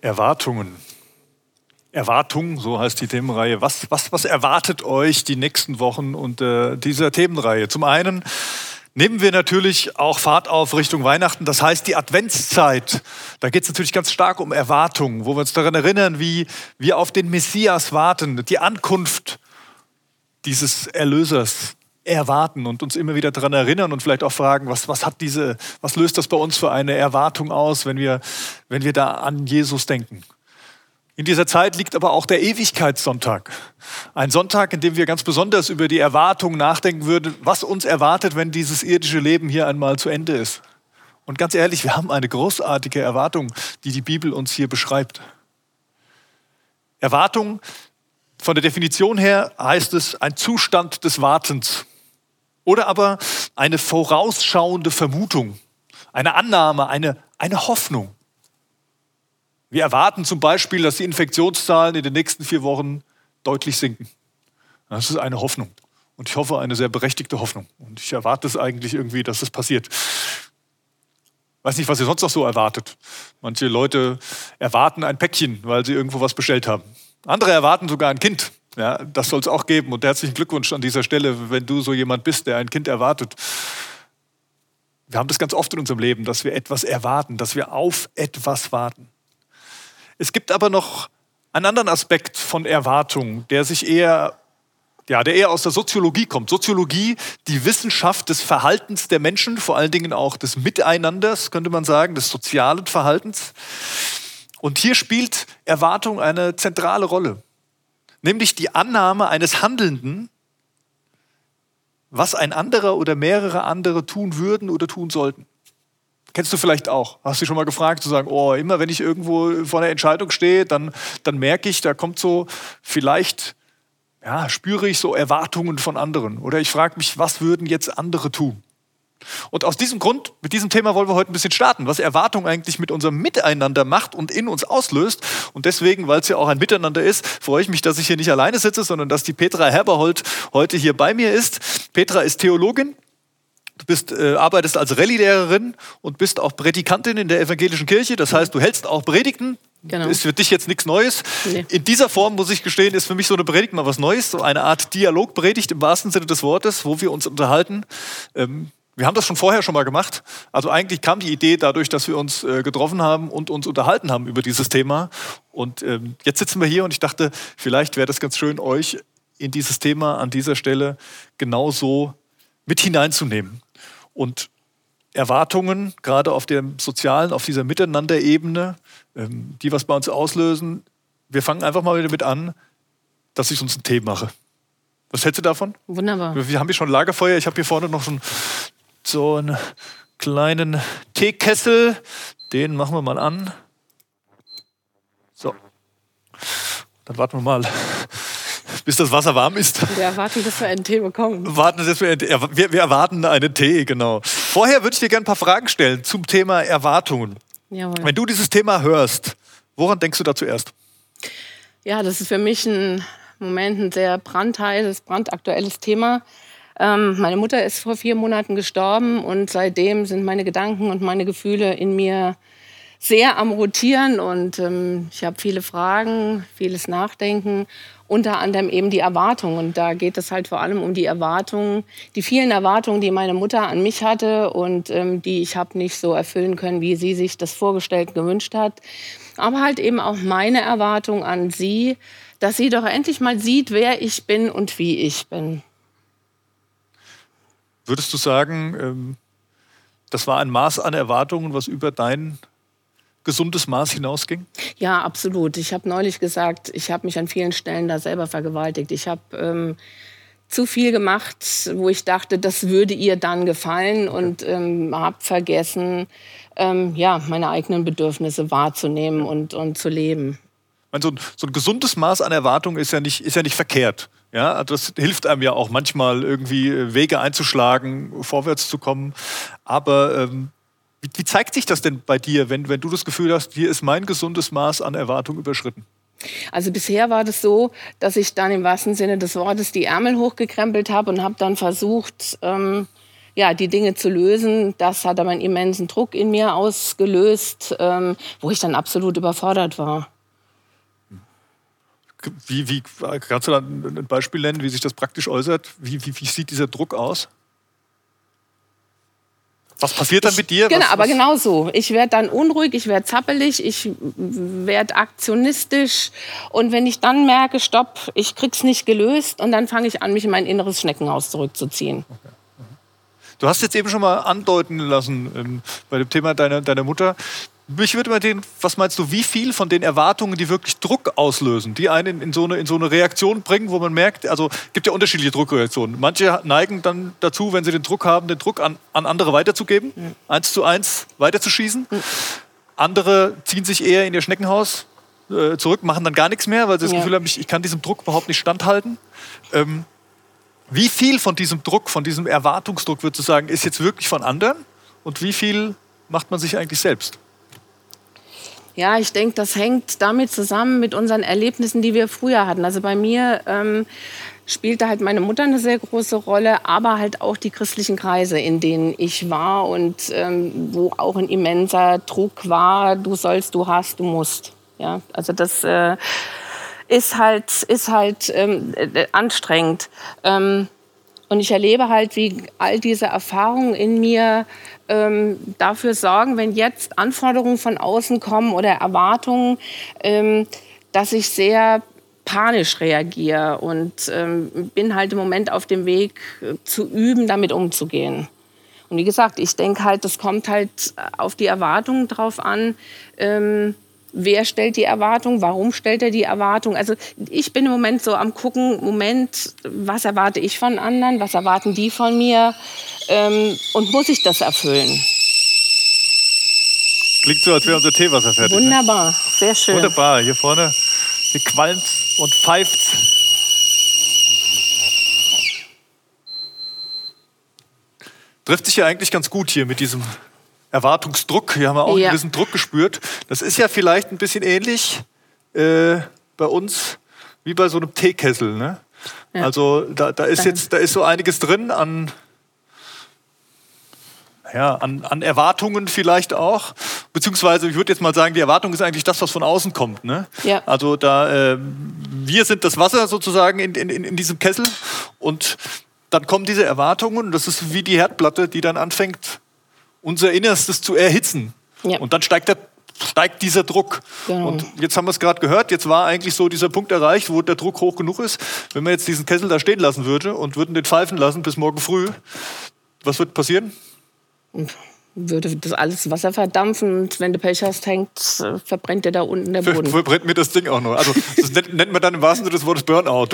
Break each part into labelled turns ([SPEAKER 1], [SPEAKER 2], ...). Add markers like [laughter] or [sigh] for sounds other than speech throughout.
[SPEAKER 1] Erwartungen. Erwartung, so heißt die Themenreihe. Was, was, was erwartet euch die nächsten Wochen unter dieser Themenreihe? Zum einen nehmen wir natürlich auch Fahrt auf Richtung Weihnachten. Das heißt, die Adventszeit, da geht es natürlich ganz stark um Erwartungen, wo wir uns daran erinnern, wie wir auf den Messias warten, die Ankunft dieses Erlösers erwarten und uns immer wieder daran erinnern und vielleicht auch fragen, was, was, hat diese, was löst das bei uns für eine Erwartung aus, wenn wir, wenn wir da an Jesus denken. In dieser Zeit liegt aber auch der Ewigkeitssonntag. Ein Sonntag, in dem wir ganz besonders über die Erwartung nachdenken würden, was uns erwartet, wenn dieses irdische Leben hier einmal zu Ende ist. Und ganz ehrlich, wir haben eine großartige Erwartung, die die Bibel uns hier beschreibt. Erwartung, von der Definition her heißt es ein Zustand des Wartens. Oder aber eine vorausschauende Vermutung, eine Annahme, eine, eine Hoffnung. Wir erwarten zum Beispiel, dass die Infektionszahlen in den nächsten vier Wochen deutlich sinken. Das ist eine Hoffnung. Und ich hoffe, eine sehr berechtigte Hoffnung. Und ich erwarte es eigentlich irgendwie, dass das passiert. Weiß nicht, was ihr sonst noch so erwartet. Manche Leute erwarten ein Päckchen, weil sie irgendwo was bestellt haben. Andere erwarten sogar ein Kind. Ja, das soll es auch geben. Und herzlichen Glückwunsch an dieser Stelle, wenn du so jemand bist, der ein Kind erwartet. Wir haben das ganz oft in unserem Leben, dass wir etwas erwarten, dass wir auf etwas warten. Es gibt aber noch einen anderen Aspekt von Erwartung, der sich eher, ja, der eher aus der Soziologie kommt. Soziologie, die Wissenschaft des Verhaltens der Menschen, vor allen Dingen auch des Miteinanders, könnte man sagen, des sozialen Verhaltens. Und hier spielt Erwartung eine zentrale Rolle nämlich die Annahme eines Handelnden, was ein anderer oder mehrere andere tun würden oder tun sollten. Kennst du vielleicht auch? Hast du dich schon mal gefragt, zu sagen, oh, immer wenn ich irgendwo vor einer Entscheidung stehe, dann, dann merke ich, da kommt so vielleicht, ja, spüre ich so Erwartungen von anderen. Oder ich frage mich, was würden jetzt andere tun? Und aus diesem Grund, mit diesem Thema wollen wir heute ein bisschen starten, was Erwartung eigentlich mit unserem Miteinander macht und in uns auslöst. Und deswegen, weil es ja auch ein Miteinander ist, freue ich mich, dass ich hier nicht alleine sitze, sondern dass die Petra Herberhold heute hier bei mir ist. Petra ist Theologin. Du bist, äh, arbeitest als Rallye-Lehrerin und bist auch Predikantin in der evangelischen Kirche. Das heißt, du hältst auch Predigten. Genau. Ist für dich jetzt nichts Neues. Nee. In dieser Form, muss ich gestehen, ist für mich so eine Predigt mal was Neues. So eine Art Dialogpredigt im wahrsten Sinne des Wortes, wo wir uns unterhalten. Ähm, wir haben das schon vorher schon mal gemacht. Also eigentlich kam die Idee dadurch, dass wir uns äh, getroffen haben und uns unterhalten haben über dieses Thema. Und ähm, jetzt sitzen wir hier und ich dachte, vielleicht wäre das ganz schön, euch in dieses Thema an dieser Stelle genauso mit hineinzunehmen. Und Erwartungen, gerade auf der sozialen, auf dieser Miteinanderebene, ähm, die was bei uns auslösen. Wir fangen einfach mal damit an, dass ich uns einen Tee mache. Was hältst du davon?
[SPEAKER 2] Wunderbar.
[SPEAKER 1] Wir haben hier schon Lagerfeuer. Ich habe hier vorne noch so ein so einen kleinen Teekessel. Den machen wir mal an. So. Dann warten wir mal, bis das Wasser warm ist.
[SPEAKER 2] Wir erwarten, dass wir einen Tee bekommen.
[SPEAKER 1] Warten, dass wir, wir, wir erwarten einen Tee, genau. Vorher würde ich dir gerne ein paar Fragen stellen zum Thema Erwartungen. Jawohl. Wenn du dieses Thema hörst, woran denkst du da zuerst?
[SPEAKER 2] Ja, das ist für mich ein Moment ein sehr brandheißes, brandaktuelles Thema. Ähm, meine Mutter ist vor vier Monaten gestorben und seitdem sind meine Gedanken und meine Gefühle in mir sehr am Rotieren und ähm, ich habe viele Fragen, vieles Nachdenken, unter anderem eben die Erwartungen. Und da geht es halt vor allem um die Erwartungen, die vielen Erwartungen, die meine Mutter an mich hatte und ähm, die ich habe nicht so erfüllen können, wie sie sich das vorgestellt gewünscht hat. Aber halt eben auch meine Erwartung an sie, dass sie doch endlich mal sieht, wer ich bin und wie ich bin.
[SPEAKER 1] Würdest du sagen, ähm, das war ein Maß an Erwartungen, was über dein gesundes Maß hinausging?
[SPEAKER 2] Ja, absolut. Ich habe neulich gesagt, ich habe mich an vielen Stellen da selber vergewaltigt. Ich habe ähm, zu viel gemacht, wo ich dachte, das würde ihr dann gefallen und ähm, habe vergessen, ähm, ja, meine eigenen Bedürfnisse wahrzunehmen und, und zu leben.
[SPEAKER 1] So ein, so ein gesundes Maß an Erwartungen ist ja nicht, ist ja nicht verkehrt. Ja, das hilft einem ja auch manchmal irgendwie äh, Wege einzuschlagen, vorwärts zu kommen. Aber ähm, wie, wie, zeigt sich das denn bei dir, wenn, wenn du das Gefühl hast, hier ist mein gesundes Maß an Erwartung überschritten?
[SPEAKER 2] Also bisher war das so, dass ich dann im wahrsten Sinne des Wortes die Ärmel hochgekrempelt habe und habe dann versucht, ähm, ja, die Dinge zu lösen. Das hat aber einen immensen Druck in mir ausgelöst, ähm, wo ich dann absolut überfordert war.
[SPEAKER 1] Wie, wie, kannst du da ein Beispiel nennen, wie sich das praktisch äußert? Wie, wie, wie sieht dieser Druck aus? Was passiert dann mit dir?
[SPEAKER 2] Genau,
[SPEAKER 1] was,
[SPEAKER 2] aber
[SPEAKER 1] was?
[SPEAKER 2] genau so. Ich werde dann unruhig, ich werde zappelig, ich werde aktionistisch. Und wenn ich dann merke, stopp, ich krieg's nicht gelöst, und dann fange ich an, mich in mein inneres Schneckenhaus zurückzuziehen. Okay.
[SPEAKER 1] Du hast jetzt eben schon mal andeuten lassen ähm, bei dem Thema deiner, deiner Mutter, mich würde mal den, was meinst du, wie viel von den Erwartungen, die wirklich Druck auslösen, die einen in so eine, in so eine Reaktion bringen, wo man merkt, also gibt ja unterschiedliche Druckreaktionen. Manche neigen dann dazu, wenn sie den Druck haben, den Druck an, an andere weiterzugeben, mhm. eins zu eins weiterzuschießen. Mhm. Andere ziehen sich eher in ihr Schneckenhaus äh, zurück, machen dann gar nichts mehr, weil sie das ja. Gefühl haben, ich, ich, kann diesem Druck überhaupt nicht standhalten. Ähm, wie viel von diesem Druck, von diesem Erwartungsdruck, würdest du sagen, ist jetzt wirklich von anderen und wie viel macht man sich eigentlich selbst?
[SPEAKER 2] Ja, ich denke, das hängt damit zusammen mit unseren Erlebnissen, die wir früher hatten. Also bei mir ähm, spielte halt meine Mutter eine sehr große Rolle, aber halt auch die christlichen Kreise, in denen ich war und ähm, wo auch ein immenser Druck war, du sollst, du hast, du musst. Ja, also das äh, ist halt, ist halt ähm, äh, anstrengend. Ähm, und ich erlebe halt, wie all diese Erfahrungen in mir ähm, dafür sorgen, wenn jetzt Anforderungen von außen kommen oder Erwartungen, ähm, dass ich sehr panisch reagiere und ähm, bin halt im Moment auf dem Weg äh, zu üben, damit umzugehen. Und wie gesagt, ich denke halt, das kommt halt auf die Erwartungen drauf an. Ähm, wer stellt die Erwartung, warum stellt er die Erwartung. Also ich bin im Moment so am gucken, Moment, was erwarte ich von anderen, was erwarten die von mir ähm, und muss ich das erfüllen?
[SPEAKER 1] Klingt so, als wäre unser Teewasser fertig.
[SPEAKER 2] Ne? Wunderbar, ne? sehr schön.
[SPEAKER 1] Wunderbar, hier vorne, hier qualmt und pfeift. Trifft sich ja eigentlich ganz gut hier mit diesem Erwartungsdruck. Hier haben wir auch ja. einen gewissen Druck gespürt. Das ist ja vielleicht ein bisschen ähnlich äh, bei uns wie bei so einem Teekessel. Ne? Ja. Also da, da ist jetzt da ist so einiges drin an ja, an, an Erwartungen vielleicht auch. Beziehungsweise, ich würde jetzt mal sagen, die Erwartung ist eigentlich das, was von außen kommt. Ne? Ja. Also da, äh, wir sind das Wasser sozusagen in, in, in diesem Kessel und dann kommen diese Erwartungen und das ist wie die Herdplatte, die dann anfängt unser Innerstes zu erhitzen. Ja. Und dann steigt, der, steigt dieser Druck. Genau. Und jetzt haben wir es gerade gehört, jetzt war eigentlich so dieser Punkt erreicht, wo der Druck hoch genug ist. Wenn man jetzt diesen Kessel da stehen lassen würde und würden den pfeifen lassen bis morgen früh, was wird passieren?
[SPEAKER 2] würde das alles Wasser verdampfen und wenn du Pech hast, hängt, verbrennt dir da unten der Boden.
[SPEAKER 1] Verbrennt mir das Ding auch noch. Also das nennt, nennt man dann im wahrsten Sinne des Wortes Burnout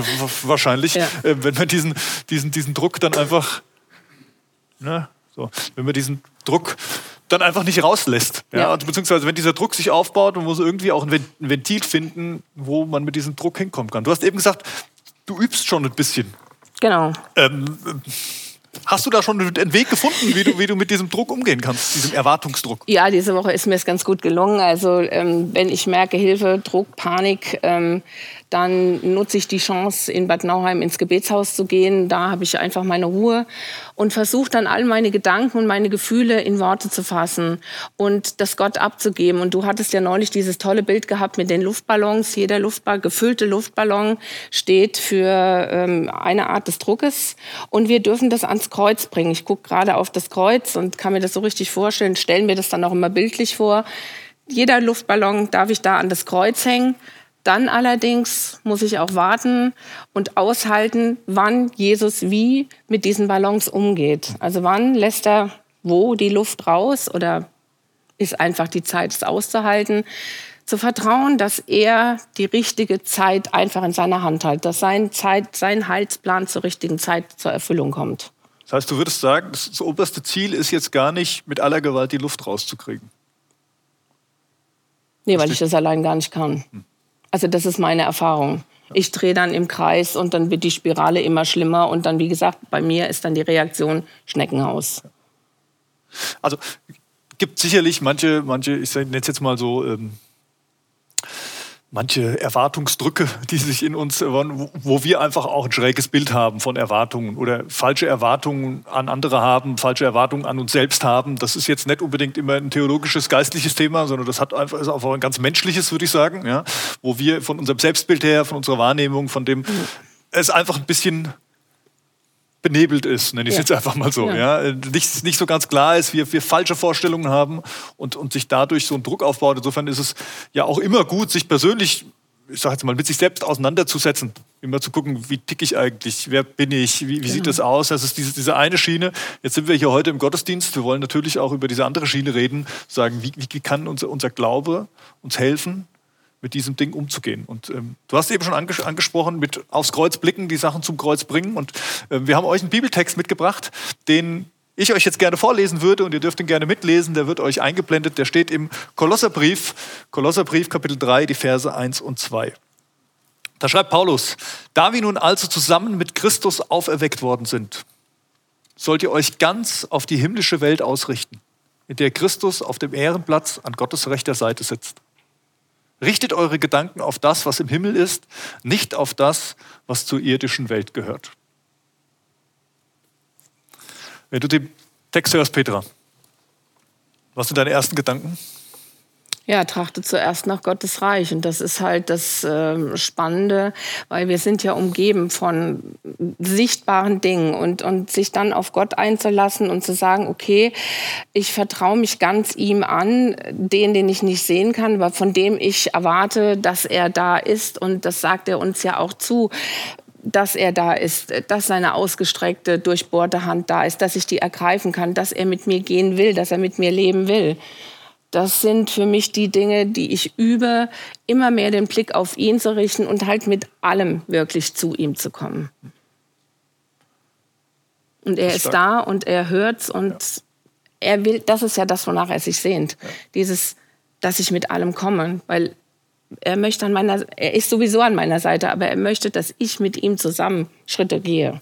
[SPEAKER 1] wahrscheinlich, ja. äh, wenn man diesen, diesen, diesen Druck dann einfach ne, so, wenn man diesen Druck dann einfach nicht rauslässt. Ja? ja. Beziehungsweise wenn dieser Druck sich aufbaut, man muss irgendwie auch ein Ventil finden, wo man mit diesem Druck hinkommen kann. Du hast eben gesagt, du übst schon ein bisschen.
[SPEAKER 2] Genau.
[SPEAKER 1] Ähm, Hast du da schon einen Weg gefunden, wie du, wie du mit diesem Druck umgehen kannst, diesem Erwartungsdruck?
[SPEAKER 2] Ja, diese Woche ist mir es ganz gut gelungen. Also ähm, wenn ich merke, Hilfe, Druck, Panik, ähm, dann nutze ich die Chance, in Bad Nauheim ins Gebetshaus zu gehen. Da habe ich einfach meine Ruhe und versuche dann all meine Gedanken und meine Gefühle in Worte zu fassen und das Gott abzugeben. Und du hattest ja neulich dieses tolle Bild gehabt mit den Luftballons. Jeder Luftballon, gefüllte Luftballon steht für ähm, eine Art des Druckes und wir dürfen das ans Kreuz bringen. Ich gucke gerade auf das Kreuz und kann mir das so richtig vorstellen, stellen mir das dann auch immer bildlich vor. Jeder Luftballon darf ich da an das Kreuz hängen dann allerdings muss ich auch warten und aushalten, wann Jesus wie mit diesen Ballons umgeht. Also wann lässt er wo die Luft raus oder ist einfach die Zeit, es auszuhalten. Zu vertrauen, dass er die richtige Zeit einfach in seiner Hand hat, dass sein, Zeit, sein Heilsplan zur richtigen Zeit zur Erfüllung kommt.
[SPEAKER 1] Das heißt, du würdest sagen, das oberste Ziel ist jetzt gar nicht, mit aller Gewalt die Luft rauszukriegen.
[SPEAKER 2] Nee, weil ich das allein gar nicht kann. Hm. Also das ist meine Erfahrung. Ich drehe dann im Kreis und dann wird die Spirale immer schlimmer und dann, wie gesagt, bei mir ist dann die Reaktion Schneckenhaus.
[SPEAKER 1] Also gibt sicherlich manche, manche, ich nenne es jetzt mal so, ähm, manche Erwartungsdrücke, die sich in uns, wo wir einfach auch ein schräges Bild haben von Erwartungen oder falsche Erwartungen an andere haben, falsche Erwartungen an uns selbst haben. Das ist jetzt nicht unbedingt immer ein theologisches, geistliches Thema, sondern das hat einfach, ist einfach ein ganz menschliches, würde ich sagen, ja, wo wir von unserem Selbstbild her, von unserer Wahrnehmung, von dem es einfach ein bisschen benebelt ist, nenne ich es ja. jetzt einfach mal so. Ja. ja. Nicht, nicht so ganz klar ist, wir, wir falsche Vorstellungen haben und, und sich dadurch so ein Druck aufbaut. Insofern ist es ja auch immer gut, sich persönlich, ich sage jetzt mal, mit sich selbst auseinanderzusetzen. Immer zu gucken, wie tick ich eigentlich, wer bin ich, wie, wie genau. sieht das aus? Das ist diese, diese eine Schiene. Jetzt sind wir hier heute im Gottesdienst. Wir wollen natürlich auch über diese andere Schiene reden, sagen, wie, wie kann unser, unser Glaube uns helfen, mit diesem Ding umzugehen. Und ähm, du hast eben schon anges angesprochen, mit aufs Kreuz blicken, die Sachen zum Kreuz bringen. Und äh, wir haben euch einen Bibeltext mitgebracht, den ich euch jetzt gerne vorlesen würde und ihr dürft ihn gerne mitlesen. Der wird euch eingeblendet. Der steht im Kolosserbrief, Kolosserbrief Kapitel 3, die Verse 1 und 2. Da schreibt Paulus, da wir nun also zusammen mit Christus auferweckt worden sind, sollt ihr euch ganz auf die himmlische Welt ausrichten, in der Christus auf dem Ehrenplatz an Gottes rechter Seite sitzt. Richtet eure Gedanken auf das, was im Himmel ist, nicht auf das, was zur irdischen Welt gehört. Wenn du den Text hörst, Petra, was sind deine ersten Gedanken?
[SPEAKER 2] Ja, trachte zuerst nach Gottes Reich. Und das ist halt das äh, Spannende, weil wir sind ja umgeben von sichtbaren Dingen und, und sich dann auf Gott einzulassen und zu sagen, okay, ich vertraue mich ganz ihm an, den, den ich nicht sehen kann, aber von dem ich erwarte, dass er da ist. Und das sagt er uns ja auch zu dass er da ist, dass seine ausgestreckte, durchbohrte Hand da ist, dass ich die ergreifen kann, dass er mit mir gehen will, dass er mit mir leben will. Das sind für mich die Dinge, die ich übe, immer mehr den Blick auf ihn zu richten und halt mit allem wirklich zu ihm zu kommen. Und er ist da und er hört's und ja. er will, das ist ja das, wonach er sich sehnt. Ja. Dieses, dass ich mit allem komme, weil er möchte an meiner, er ist sowieso an meiner Seite, aber er möchte, dass ich mit ihm zusammen Schritte gehe.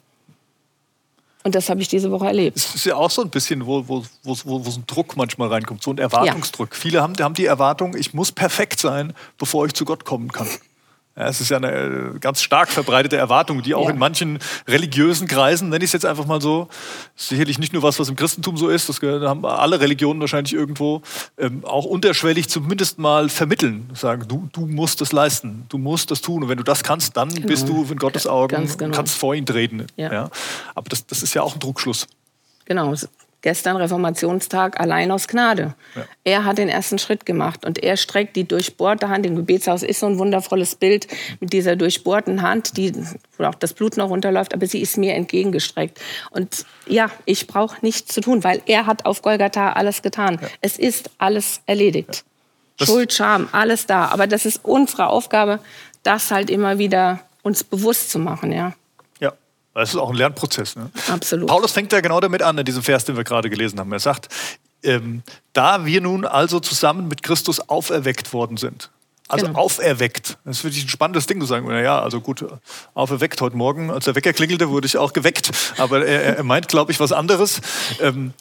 [SPEAKER 2] Und das habe ich diese Woche erlebt.
[SPEAKER 1] Es ist ja auch so ein bisschen, wo, wo, wo, wo so ein Druck manchmal reinkommt, so ein Erwartungsdruck. Ja. Viele haben, haben die Erwartung, ich muss perfekt sein, bevor ich zu Gott kommen kann. Ja, es ist ja eine äh, ganz stark verbreitete Erwartung, die auch ja. in manchen religiösen Kreisen, nenne ich es jetzt einfach mal so, sicherlich nicht nur was, was im Christentum so ist, das haben alle Religionen wahrscheinlich irgendwo, ähm, auch unterschwellig zumindest mal vermitteln. Sagen, du, du musst das leisten, du musst das tun. Und wenn du das kannst, dann genau. bist du in Gottes Augen, genau. kannst vor ihn treten. Ja. ja. Aber das, das ist ja auch ein Druckschluss.
[SPEAKER 2] Genau, gestern Reformationstag allein aus Gnade. Ja. Er hat den ersten Schritt gemacht und er streckt die durchbohrte Hand. Im Gebetshaus ist so ein wundervolles Bild mit dieser durchbohrten Hand, die, wo auch das Blut noch runterläuft, aber sie ist mir entgegengestreckt. Und ja, ich brauche nichts zu tun, weil er hat auf Golgatha alles getan. Ja. Es ist alles erledigt. Ja. Schuld, Scham, alles da. Aber das ist unsere Aufgabe, das halt immer wieder uns bewusst zu machen, ja.
[SPEAKER 1] Das ist auch ein Lernprozess. Ne?
[SPEAKER 2] Absolut.
[SPEAKER 1] Paulus fängt ja genau damit an, in diesem Vers, den wir gerade gelesen haben. Er sagt, ähm, da wir nun also zusammen mit Christus auferweckt worden sind. Also genau. auferweckt. Das ist wirklich ein spannendes Ding zu sagen. Naja, also gut, auferweckt heute Morgen, als der Wecker klingelte, wurde ich auch geweckt. Aber er, er meint, glaube ich, was anderes. Ähm,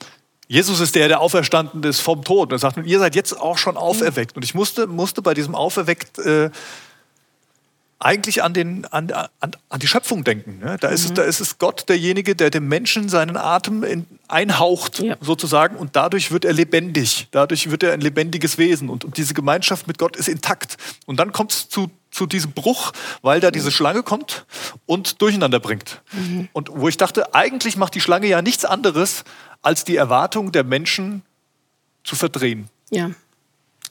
[SPEAKER 1] Jesus ist der, der auferstanden ist vom Tod. Und er sagt, ihr seid jetzt auch schon auferweckt. Und ich musste, musste bei diesem Auferweckt äh, eigentlich an, den, an, an, an die Schöpfung denken. Ne? Da, ist mhm. es, da ist es Gott derjenige, der dem Menschen seinen Atem in, einhaucht, ja. sozusagen, und dadurch wird er lebendig. Dadurch wird er ein lebendiges Wesen. Und, und diese Gemeinschaft mit Gott ist intakt. Und dann kommt es zu, zu diesem Bruch, weil da diese Schlange kommt und durcheinander bringt. Mhm. Und wo ich dachte, eigentlich macht die Schlange ja nichts anderes, als die Erwartung der Menschen zu verdrehen.
[SPEAKER 2] Ja.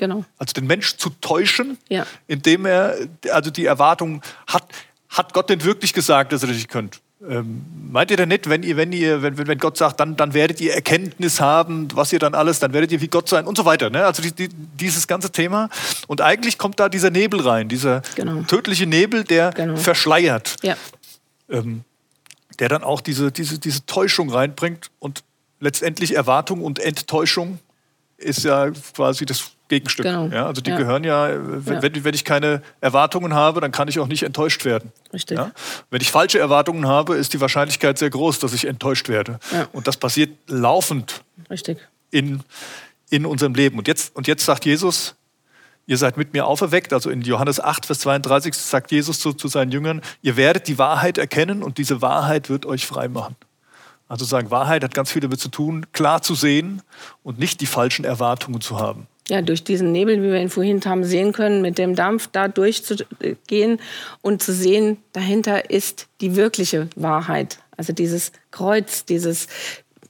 [SPEAKER 2] Genau.
[SPEAKER 1] Also den Mensch zu täuschen, ja. indem er also die Erwartung hat, hat Gott denn wirklich gesagt, dass ihr das nicht könnt? Ähm, meint ihr denn nicht, wenn ihr, wenn ihr, wenn, wenn Gott sagt, dann, dann werdet ihr Erkenntnis haben, was ihr dann alles, dann werdet ihr wie Gott sein und so weiter. Ne? Also die, die, dieses ganze Thema. Und eigentlich kommt da dieser Nebel rein, dieser genau. tödliche Nebel, der genau. verschleiert. Ja. Ähm, der dann auch diese, diese, diese Täuschung reinbringt und letztendlich Erwartung und Enttäuschung ist ja quasi das Gegenstück. Genau. Ja, also die ja. gehören ja wenn, ja, wenn, ich keine Erwartungen habe, dann kann ich auch nicht enttäuscht werden.
[SPEAKER 2] Richtig. Ja?
[SPEAKER 1] Wenn ich falsche Erwartungen habe, ist die Wahrscheinlichkeit sehr groß, dass ich enttäuscht werde. Und das passiert laufend
[SPEAKER 2] Richtig.
[SPEAKER 1] In, in unserem Leben. Und jetzt, und jetzt sagt Jesus, ihr seid mit mir auferweckt. Also in Johannes 8, Vers 32 sagt Jesus zu, zu seinen Jüngern, ihr werdet die Wahrheit erkennen und diese Wahrheit wird euch frei machen. Also sagen, Wahrheit hat ganz viel damit zu tun, klar zu sehen und nicht die falschen Erwartungen zu haben.
[SPEAKER 2] Ja, durch diesen Nebel, wie wir ihn vorhin haben sehen können, mit dem Dampf da durchzugehen und zu sehen, dahinter ist die wirkliche Wahrheit. Also dieses Kreuz, dieses,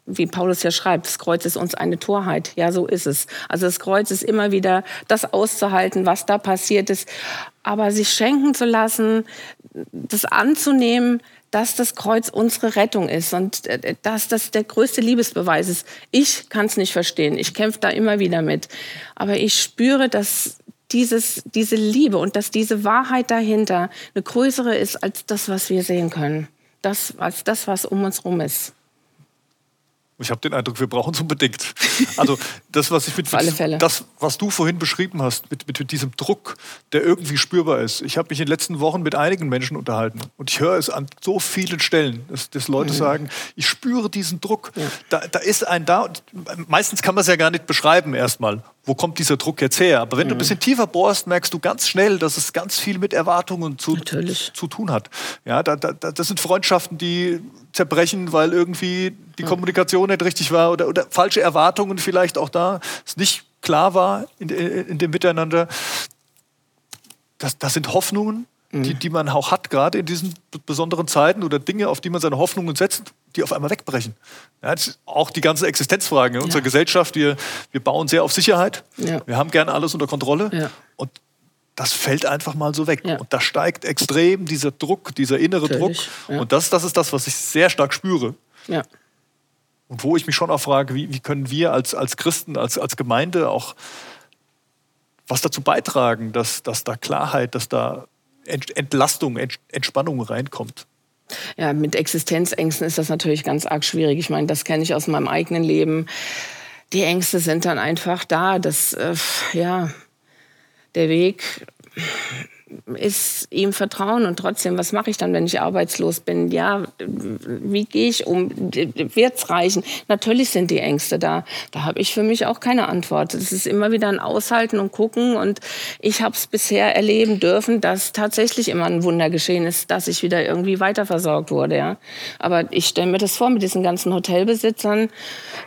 [SPEAKER 2] wie Paulus ja schreibt, das Kreuz ist uns eine Torheit. Ja, so ist es. Also das Kreuz ist immer wieder das auszuhalten, was da passiert ist. Aber sich schenken zu lassen, das anzunehmen, dass das Kreuz unsere Rettung ist und äh, dass das der größte Liebesbeweis ist. Ich kann es nicht verstehen. Ich kämpfe da immer wieder mit. Aber ich spüre, dass dieses, diese Liebe und dass diese Wahrheit dahinter eine größere ist als das, was wir sehen können. Das, als das, was um uns herum ist.
[SPEAKER 1] Ich habe den Eindruck, wir brauchen es unbedingt. Also das, was ich mit, [laughs] mit das, was du vorhin beschrieben hast, mit, mit, mit diesem Druck, der irgendwie spürbar ist. Ich habe mich in den letzten Wochen mit einigen Menschen unterhalten und ich höre es an so vielen Stellen, dass, dass Leute mhm. sagen, ich spüre diesen Druck. Ja. Da, da ist ein da. Meistens kann man es ja gar nicht beschreiben erstmal wo kommt dieser Druck jetzt her? Aber wenn mhm. du ein bisschen tiefer bohrst, merkst du ganz schnell, dass es ganz viel mit Erwartungen zu, zu tun hat. Ja, da, da, das sind Freundschaften, die zerbrechen, weil irgendwie die mhm. Kommunikation nicht richtig war oder, oder falsche Erwartungen vielleicht auch da, es nicht klar war in, in, in dem Miteinander. Das, das sind Hoffnungen, mhm. die man auch hat, gerade in diesen besonderen Zeiten oder Dinge, auf die man seine Hoffnungen setzt, die auf einmal wegbrechen. Ja, auch die ganzen Existenzfragen in unserer ja. Gesellschaft. Wir, wir bauen sehr auf Sicherheit. Ja. Wir haben gerne alles unter Kontrolle. Und das fällt einfach mal so weg. Und da steigt extrem dieser Druck, dieser innere Natürlich. Druck. Und das, das ist das, was ich sehr stark spüre. Und wo ich mich schon auch frage, wie, wie können wir als, als Christen, als, als Gemeinde auch was dazu beitragen, dass, dass da Klarheit, dass da Entlastung, Entspannung reinkommt.
[SPEAKER 2] Ja, mit Existenzängsten ist das natürlich ganz arg schwierig. Ich meine, das kenne ich aus meinem eigenen Leben. Die Ängste sind dann einfach da. Das, äh, ja, der Weg ist ihm vertrauen und trotzdem, was mache ich dann, wenn ich arbeitslos bin? Ja, wie gehe ich um? Wird es reichen? Natürlich sind die Ängste da. Da habe ich für mich auch keine Antwort. Es ist immer wieder ein Aushalten und Gucken und ich habe es bisher erleben dürfen, dass tatsächlich immer ein Wunder geschehen ist, dass ich wieder irgendwie weiterversorgt wurde. Ja. Aber ich stelle mir das vor mit diesen ganzen Hotelbesitzern,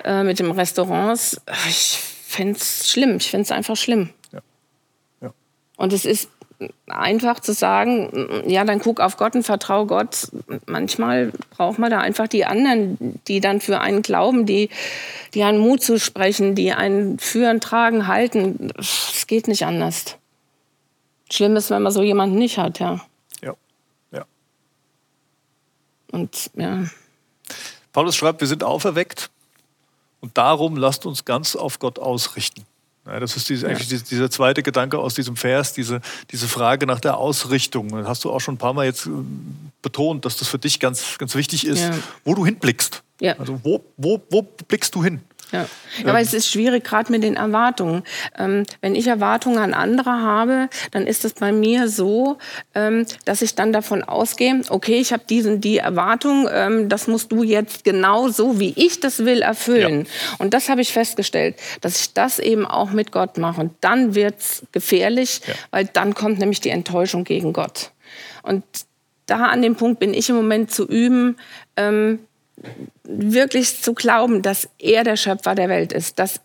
[SPEAKER 2] äh, mit den Restaurants. Ich finde es schlimm. Ich finde es einfach schlimm. Ja. Ja. Und es ist einfach zu sagen, ja, dann guck auf Gott und vertrau Gott. Manchmal braucht man da einfach die anderen, die dann für einen glauben, die, die einen Mut zu sprechen, die einen führen, tragen, halten. Es geht nicht anders. Schlimm ist, wenn man so jemanden nicht hat, ja.
[SPEAKER 1] Ja, ja.
[SPEAKER 2] Und ja.
[SPEAKER 1] Paulus schreibt, wir sind auferweckt und darum lasst uns ganz auf Gott ausrichten. Ja, das ist diese, eigentlich ja. dieser zweite Gedanke aus diesem Vers, diese, diese Frage nach der Ausrichtung. Das hast du auch schon ein paar Mal jetzt äh, betont, dass das für dich ganz, ganz wichtig ist, ja. wo du hinblickst. Also wo, wo, wo blickst du hin?
[SPEAKER 2] Ja, ja aber es ist schwierig, gerade mit den Erwartungen. Ähm, wenn ich Erwartungen an andere habe, dann ist es bei mir so, ähm, dass ich dann davon ausgehe, okay, ich habe diesen die Erwartung, ähm, das musst du jetzt genau so, wie ich das will, erfüllen. Ja. Und das habe ich festgestellt, dass ich das eben auch mit Gott mache. Und dann wird's gefährlich, ja. weil dann kommt nämlich die Enttäuschung gegen Gott. Und da an dem Punkt bin ich im Moment zu üben, ähm, wirklich zu glauben, dass er der Schöpfer der Welt ist, dass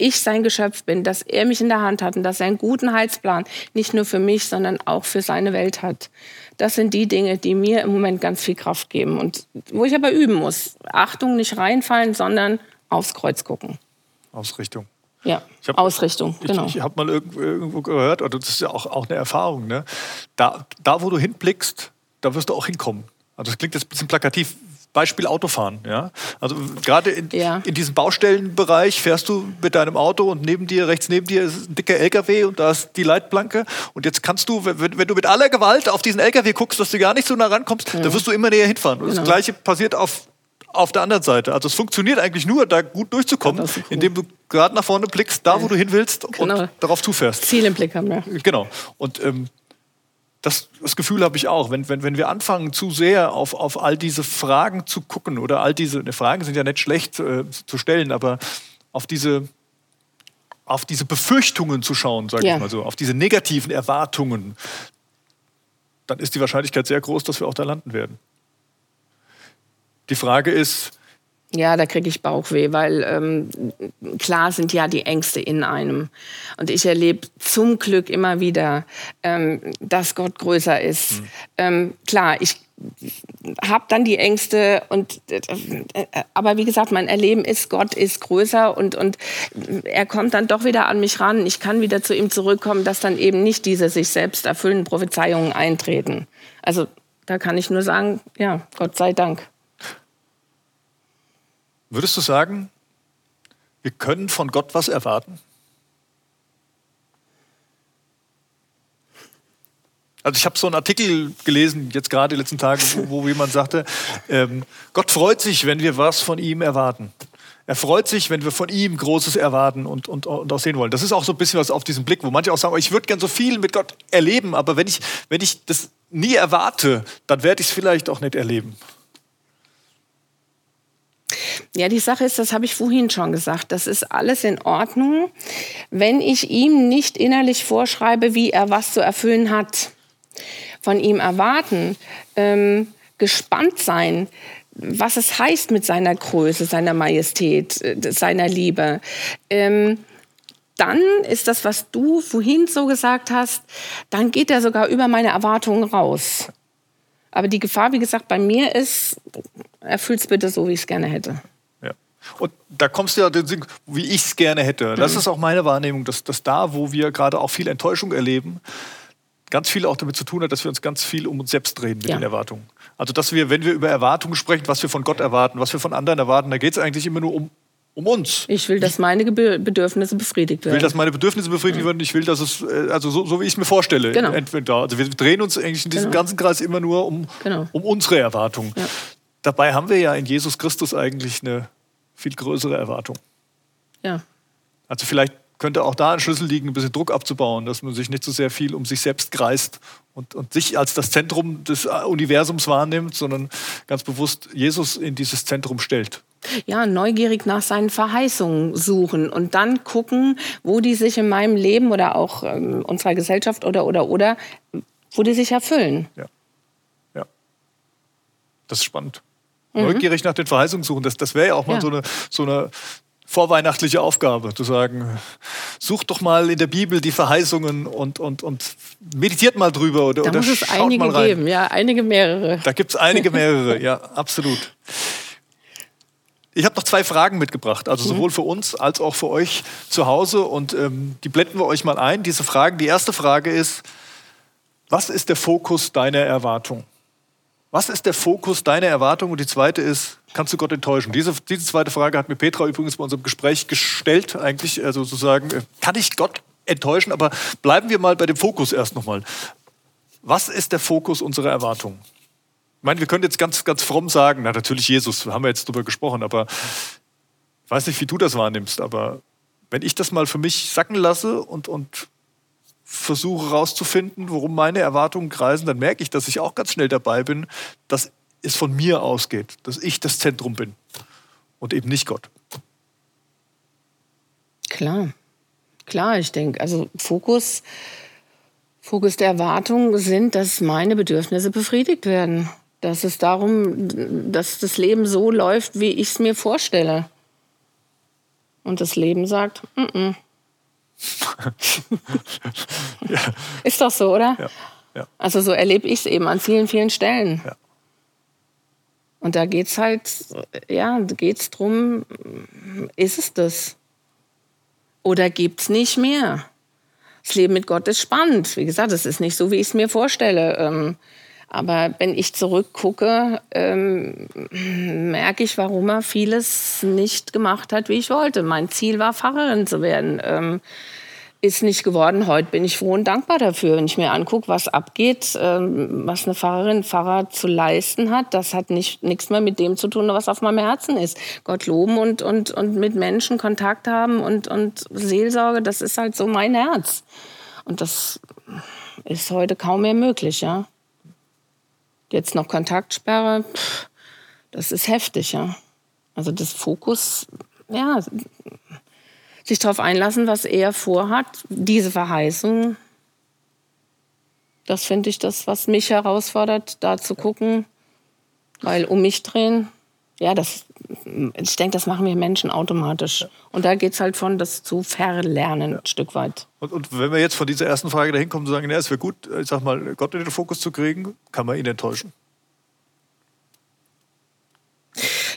[SPEAKER 2] ich sein Geschöpf bin, dass er mich in der Hand hat und dass er einen guten Heilsplan nicht nur für mich, sondern auch für seine Welt hat. Das sind die Dinge, die mir im Moment ganz viel Kraft geben und wo ich aber üben muss. Achtung, nicht reinfallen, sondern aufs Kreuz gucken.
[SPEAKER 1] Ausrichtung.
[SPEAKER 2] Ja, hab, Ausrichtung,
[SPEAKER 1] genau. Ich, ich habe mal irgendwo gehört, oder das ist ja auch, auch eine Erfahrung, ne? da, da, wo du hinblickst, da wirst du auch hinkommen. Also das klingt jetzt ein bisschen plakativ, Beispiel Autofahren. Ja? Also gerade in, ja. in diesem Baustellenbereich fährst du mit deinem Auto und neben dir, rechts neben dir ist ein dicker LKW und da ist die Leitplanke. Und jetzt kannst du, wenn, wenn du mit aller Gewalt auf diesen LKW guckst, dass du gar nicht so nah rankommst, ja. dann wirst du immer näher hinfahren. Und genau. das Gleiche passiert auf, auf der anderen Seite. Also es funktioniert eigentlich nur, da gut durchzukommen, cool. indem du gerade nach vorne blickst, da wo du hin willst genau. und darauf zufährst.
[SPEAKER 2] Ziel im Blick haben, ja.
[SPEAKER 1] Genau. Und ähm, das, das Gefühl habe ich auch, wenn, wenn, wenn wir anfangen, zu sehr auf, auf all diese Fragen zu gucken oder all diese ne, Fragen sind ja nicht schlecht äh, zu stellen, aber auf diese, auf diese Befürchtungen zu schauen, sage
[SPEAKER 2] Ja.
[SPEAKER 1] ich mal so, auf diese negativen Erwartungen, dann ist die Wahrscheinlichkeit sehr groß, dass wir auch da landen werden. Die Frage ist,
[SPEAKER 2] Ja, da kriege ich Bauchweh, weil ähm, klar sind ja die Ängste in einem. Und ich erlebe zum Glück immer wieder, ähm, dass Gott größer ist. Ähm, klar, ich habe dann die Ängste und äh, aber wie gesagt, mein Erleben ist, Gott ist größer und, und er kommt dann doch wieder an mich ran. Ich kann wieder zu ihm zurückkommen, dass dann eben nicht diese sich selbst erfüllenden Prophezeiungen eintreten. Also da kann ich nur sagen, ja, Gott sei Dank.
[SPEAKER 1] Würdest du sagen, wir können von Gott was erwarten? Also ich habe so einen Artikel gelesen, jetzt gerade die letzten Tage, wo, jemand sagte, ähm, Gott freut sich, wenn wir was von ihm erwarten. Er freut sich, wenn wir von ihm Großes erwarten und, und, und auch sehen wollen. Das ist auch so ein bisschen was auf diesen Blick, wo manche auch sagen, oh, ich würde gern so viel mit Gott erleben, aber wenn ich, wenn ich das nie erwarte, dann werde ich es vielleicht auch nicht erleben.
[SPEAKER 2] Ja, die Sache ist, das habe ich vorhin schon gesagt, das ist alles in Ordnung, wenn ich ihm nicht innerlich vorschreibe, wie er was zu erfüllen hat. Von ihm erwarten, ähm, gespannt sein, was es heißt mit seiner Größe, seiner Majestät, äh, seiner Liebe. Ähm, dann ist das, was du vorhin so gesagt hast, dann geht er sogar über meine Erwartungen raus. Aber die Gefahr, wie gesagt, bei mir ist, erfüll's bitte so, wie ich es gerne hätte.
[SPEAKER 1] Ja. Und da kommst du ja, den Sinn, wie ich es gerne hätte. Das ist auch meine Wahrnehmung, dass, dass da, wo wir gerade auch viel Enttäuschung erleben, ganz viel auch damit zu tun hat, dass wir uns ganz viel um uns selbst drehen mit
[SPEAKER 2] Ja.
[SPEAKER 1] den Erwartungen. Also, dass wir, wenn wir über Erwartungen sprechen, was wir von Gott erwarten, was wir von anderen erwarten, da geht es eigentlich immer nur um, um uns.
[SPEAKER 2] Ich will, dass meine Gebü- Bedürfnisse befriedigt
[SPEAKER 1] Ich will,
[SPEAKER 2] werden.
[SPEAKER 1] dass meine Bedürfnisse befriedigt werden. Ich will, dass es, äh, also so, so wie ich es mir vorstelle.
[SPEAKER 2] Genau.
[SPEAKER 1] Entweder, also wir drehen uns eigentlich in diesem
[SPEAKER 2] Genau.
[SPEAKER 1] ganzen Kreis immer nur um,
[SPEAKER 2] Genau.
[SPEAKER 1] um unsere Erwartungen.
[SPEAKER 2] Ja.
[SPEAKER 1] Dabei haben wir ja in Jesus Christus eigentlich eine viel größere Erwartung.
[SPEAKER 2] ja.
[SPEAKER 1] Also vielleicht könnte auch da ein Schlüssel liegen, ein bisschen Druck abzubauen, dass man sich nicht so sehr viel um sich selbst kreist und, und sich als das Zentrum des Universums wahrnimmt, sondern ganz bewusst Jesus in dieses Zentrum stellt.
[SPEAKER 2] ja, neugierig nach seinen Verheißungen suchen und dann gucken, wo die sich in meinem Leben oder auch ähm, unserer Gesellschaft oder, oder, oder, wo die sich erfüllen.
[SPEAKER 1] Ja. ja. Das ist spannend.
[SPEAKER 2] Mhm.
[SPEAKER 1] Neugierig nach den Verheißungen suchen, das, das wäre ja auch mal
[SPEAKER 2] Ja.
[SPEAKER 1] so, eine, so eine vorweihnachtliche Aufgabe, zu sagen, sucht doch mal in der Bibel die Verheißungen und, und, und meditiert mal drüber oder,
[SPEAKER 2] Da
[SPEAKER 1] oder
[SPEAKER 2] muss es
[SPEAKER 1] schaut
[SPEAKER 2] einige
[SPEAKER 1] mal rein.
[SPEAKER 2] geben, ja, einige mehrere.
[SPEAKER 1] Da gibt es einige mehrere, [laughs] ja, absolut. Ich habe noch zwei Fragen mitgebracht, also sowohl für uns als auch für euch zu Hause und ähm, die blenden wir euch mal ein. Diese Fragen, die erste Frage ist, was ist der Fokus deiner Erwartung? Was ist der Fokus deiner Erwartung? Und die zweite ist, kannst du Gott enttäuschen? Diese, diese zweite Frage hat mir Petra übrigens bei unserem Gespräch gestellt, eigentlich, also sozusagen, äh, kann ich Gott enttäuschen? Aber bleiben wir mal bei dem Fokus erst nochmal. Was ist der Fokus unserer Erwartung? Ich meine, wir können jetzt ganz, ganz fromm sagen, na natürlich Jesus, haben wir jetzt drüber gesprochen, aber ich weiß nicht, wie du das wahrnimmst, aber wenn ich das mal für mich sacken lasse und, und versuche herauszufinden, worum meine Erwartungen kreisen, dann merke ich, dass ich auch ganz schnell dabei bin, dass es von mir ausgeht, dass ich das Zentrum bin und eben nicht Gott.
[SPEAKER 2] Klar, klar, ich denke, also Fokus, Fokus der Erwartung sind, dass meine Bedürfnisse befriedigt werden. Dass es darum, dass das Leben so läuft, wie ich es mir vorstelle. Und das Leben sagt, mm -mm. [laughs] ist doch so, oder?
[SPEAKER 1] Ja, ja.
[SPEAKER 2] Also so erlebe ich es eben an vielen, vielen Stellen.
[SPEAKER 1] Ja.
[SPEAKER 2] Und da geht es halt, ja, geht es darum, ist es das? Oder gibt es nicht mehr? Das Leben mit Gott ist spannend. Wie gesagt, es ist nicht so, wie ich es mir vorstelle. Ähm, aber wenn ich zurückgucke, ähm, merke ich, warum er vieles nicht gemacht hat, wie ich wollte. Mein Ziel war, Pfarrerin zu werden. Ähm, ist nicht geworden. Heute bin ich froh und dankbar dafür. Wenn ich mir angucke, was abgeht, ähm, was eine Pfarrerin, Pfarrer zu leisten hat, das hat nicht, nichts mehr mit dem zu tun, was auf meinem Herzen ist. Gott loben und, und, und mit Menschen Kontakt haben und, und Seelsorge, das ist halt so mein Herz. Und das ist heute kaum mehr möglich, ja. Jetzt noch Kontaktsperre, pff, das ist heftig, ja. Also das Fokus, ja, sich darauf einlassen, was er vorhat. Diese Verheißung, das finde ich das, was mich herausfordert, da zu gucken, weil um mich drehen, ja, das, ich denke, das machen wir Menschen automatisch. Und da geht es halt von, das zu verlernen, ja. ein Stück weit.
[SPEAKER 1] Und, und, wenn wir jetzt von dieser ersten Frage dahin kommen, zu sagen, ja, es wäre gut, ich sag mal, Gott in den Fokus zu kriegen, kann man ihn enttäuschen?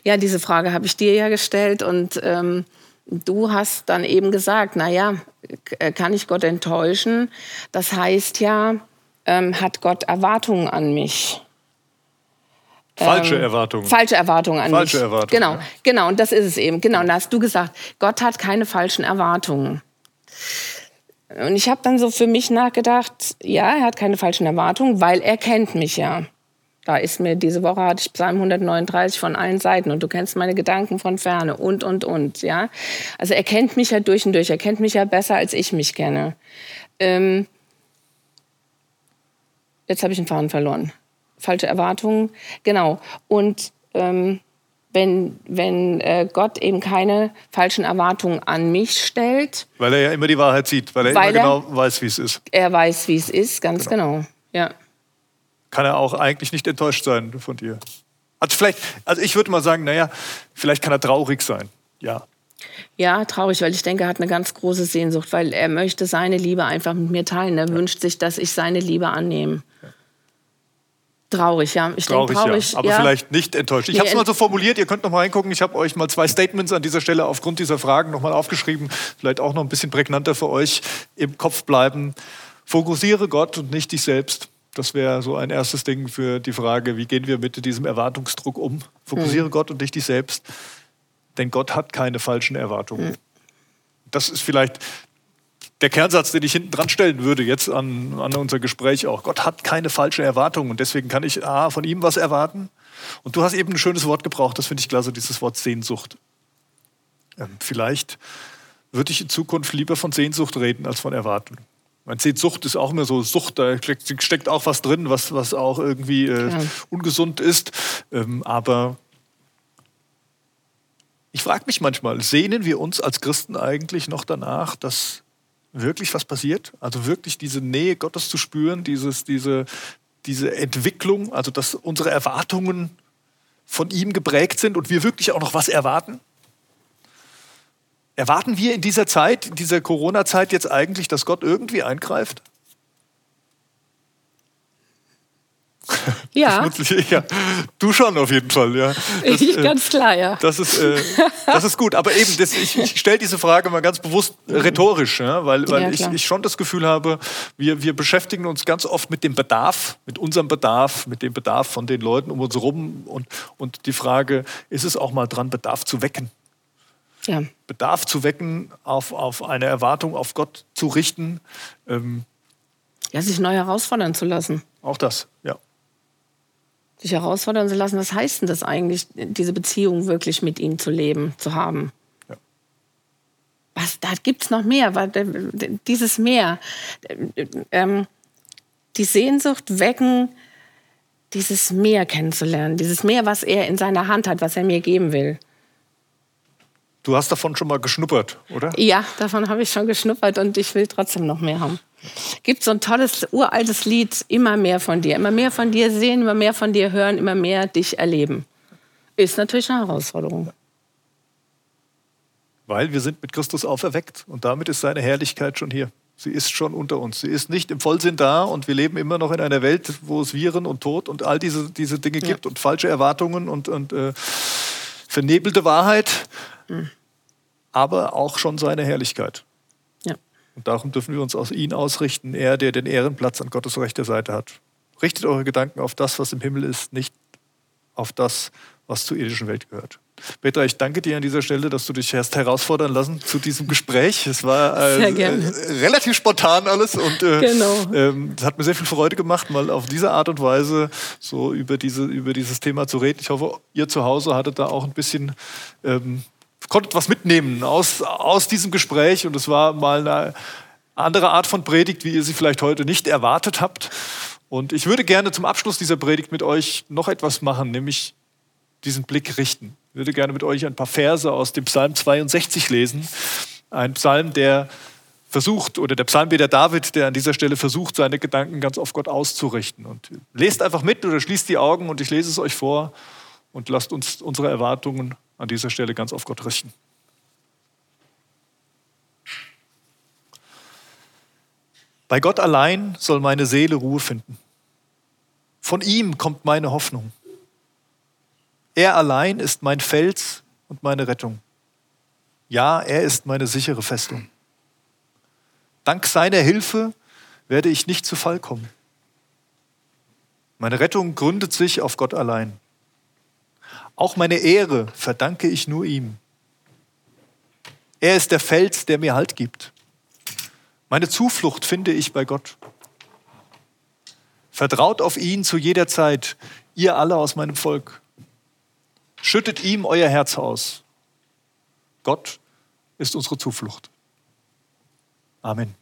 [SPEAKER 2] Ja, diese Frage habe ich dir ja gestellt und ähm, du hast dann eben gesagt, naja, kann ich Gott enttäuschen? Das heißt ja, ähm, hat Gott Erwartungen an mich?
[SPEAKER 1] Falsche ähm, Erwartungen.
[SPEAKER 2] Falsche Erwartungen an
[SPEAKER 1] falsche
[SPEAKER 2] mich.
[SPEAKER 1] Erwartungen.
[SPEAKER 2] Genau, ja. genau, und das ist es eben. Genau, und da hast du gesagt, Gott hat keine falschen Erwartungen. Und ich habe dann so für mich nachgedacht, ja, er hat keine falschen Erwartungen, weil er kennt mich ja. Da ist mir diese Woche hatte ich Psalm 139 von allen Seiten und du kennst meine Gedanken von ferne und und und, ja. Also er kennt mich ja durch und durch, er kennt mich ja besser als ich mich kenne. Ähm, jetzt habe ich den Faden verloren falsche Erwartungen. Genau. Und ähm, wenn, wenn äh, Gott eben keine falschen Erwartungen an mich stellt.
[SPEAKER 1] Weil er ja immer die Wahrheit sieht, weil er weil immer genau weiß, wie es ist.
[SPEAKER 2] Er weiß, wie es ist, ganz genau. genau. Ja.
[SPEAKER 1] Kann er auch eigentlich nicht enttäuscht sein von dir. Also vielleicht, also ich würde mal sagen, naja, vielleicht kann er traurig sein. Ja.
[SPEAKER 2] Ja, traurig, weil ich denke, er hat eine ganz große Sehnsucht, weil er möchte seine Liebe einfach mit mir teilen. Er ja. wünscht sich, dass ich seine Liebe annehme. Ja. Traurig, ja.
[SPEAKER 1] Ich traurig, denke, traurig ja. Aber ja. vielleicht nicht enttäuscht. Ich nee, habe es mal so formuliert, ihr könnt noch mal reingucken. Ich habe euch mal zwei Statements an dieser Stelle aufgrund dieser Fragen noch mal aufgeschrieben. Vielleicht auch noch ein bisschen prägnanter für euch im Kopf bleiben. Fokussiere Gott und nicht dich selbst. Das wäre so ein erstes Ding für die Frage, wie gehen wir mit diesem Erwartungsdruck um? Fokussiere mhm. Gott und nicht dich selbst. Denn Gott hat keine falschen Erwartungen. Mhm. Das ist vielleicht der Kernsatz, den ich hinten dran stellen würde, jetzt an, an unser Gespräch auch. Gott hat keine falschen Erwartungen und deswegen kann ich A, von ihm was erwarten. Und du hast eben ein schönes Wort gebraucht, das finde ich klasse, dieses Wort Sehnsucht. Ähm, vielleicht würde ich in Zukunft lieber von Sehnsucht reden als von Erwartung. Man sieht, Sucht ist auch immer so Sucht, da steckt auch was drin, was, was auch irgendwie äh, ja. ungesund ist. Ähm, aber ich frage mich manchmal, sehnen wir uns als Christen eigentlich noch danach, dass wirklich was passiert? Also wirklich diese Nähe Gottes zu spüren, dieses, diese, diese Entwicklung, also dass unsere Erwartungen von ihm geprägt sind und wir wirklich auch noch was erwarten? Erwarten wir in dieser Zeit, in dieser Corona-Zeit jetzt eigentlich, dass Gott irgendwie eingreift? [laughs]
[SPEAKER 2] Ja.
[SPEAKER 1] ja. Du schon auf jeden Fall, ja.
[SPEAKER 2] Das, ich, äh, ganz klar, ja.
[SPEAKER 1] Das ist, äh, das ist gut. Aber eben, das, ich, ich stelle diese Frage mal ganz bewusst rhetorisch, ja, weil, weil ja, ich, ich schon das Gefühl habe, wir, wir beschäftigen uns ganz oft mit dem Bedarf, mit unserem Bedarf, mit dem Bedarf von den Leuten um uns herum. Und, und die Frage, ist es auch mal dran, Bedarf zu wecken?
[SPEAKER 2] Ja.
[SPEAKER 1] Bedarf zu wecken, auf, auf eine Erwartung auf Gott zu richten. Ähm,
[SPEAKER 2] ja, sich neu herausfordern zu lassen.
[SPEAKER 1] Auch das, ja
[SPEAKER 2] sich herausfordern zu lassen. Was heißt denn das eigentlich, diese Beziehung wirklich mit ihm zu leben, zu haben? Ja. Was, da gibt es noch mehr, dieses Mehr. Ähm, die Sehnsucht wecken, dieses Meer kennenzulernen, dieses Meer, was er in seiner Hand hat, was er mir geben will.
[SPEAKER 1] Du hast davon schon mal geschnuppert, oder?
[SPEAKER 2] Ja, davon habe ich schon geschnuppert und ich will trotzdem noch mehr haben gibt so ein tolles uraltes Lied, immer mehr von dir, immer mehr von dir sehen, immer mehr von dir hören, immer mehr dich erleben. Ist natürlich eine Herausforderung.
[SPEAKER 1] Weil wir sind mit Christus auferweckt und damit ist seine Herrlichkeit schon hier. Sie ist schon unter uns. Sie ist nicht im Vollsinn da und wir leben immer noch in einer Welt, wo es Viren und Tod und all diese, diese Dinge ja. gibt und falsche Erwartungen und, und äh, vernebelte Wahrheit, mhm. aber auch schon seine Herrlichkeit. Und darum dürfen wir uns aus ihn ausrichten, er, der den Ehrenplatz an Gottes rechter Seite hat. Richtet eure Gedanken auf das, was im Himmel ist, nicht auf das, was zur irdischen Welt gehört. Petra, ich danke dir an dieser Stelle, dass du dich hast herausfordern lassen zu diesem Gespräch. Es war äh, äh, relativ spontan alles und äh, genau. ähm, es hat mir sehr viel Freude gemacht, mal auf diese Art und Weise so über, diese, über dieses Thema zu reden. Ich hoffe, ihr zu Hause hattet da auch ein bisschen ähm, konntet was mitnehmen aus, aus diesem Gespräch und es war mal eine andere Art von Predigt, wie ihr sie vielleicht heute nicht erwartet habt. Und ich würde gerne zum Abschluss dieser Predigt mit euch noch etwas machen, nämlich diesen Blick richten. Ich würde gerne mit euch ein paar Verse aus dem Psalm 62 lesen. Ein Psalm, der versucht, oder der Psalmbeter David, der an dieser Stelle versucht, seine Gedanken ganz auf Gott auszurichten. Und lest einfach mit oder schließt die Augen und ich lese es euch vor und lasst uns unsere Erwartungen an dieser Stelle ganz auf Gott richten. Bei Gott allein soll meine Seele Ruhe finden. Von ihm kommt meine Hoffnung. Er allein ist mein Fels und meine Rettung. Ja, er ist meine sichere Festung. Dank seiner Hilfe werde ich nicht zu Fall kommen. Meine Rettung gründet sich auf Gott allein. Auch meine Ehre verdanke ich nur ihm. Er ist der Fels, der mir Halt gibt. Meine Zuflucht finde ich bei Gott. Vertraut auf ihn zu jeder Zeit, ihr alle aus meinem Volk. Schüttet ihm euer Herz aus. Gott ist unsere Zuflucht. Amen.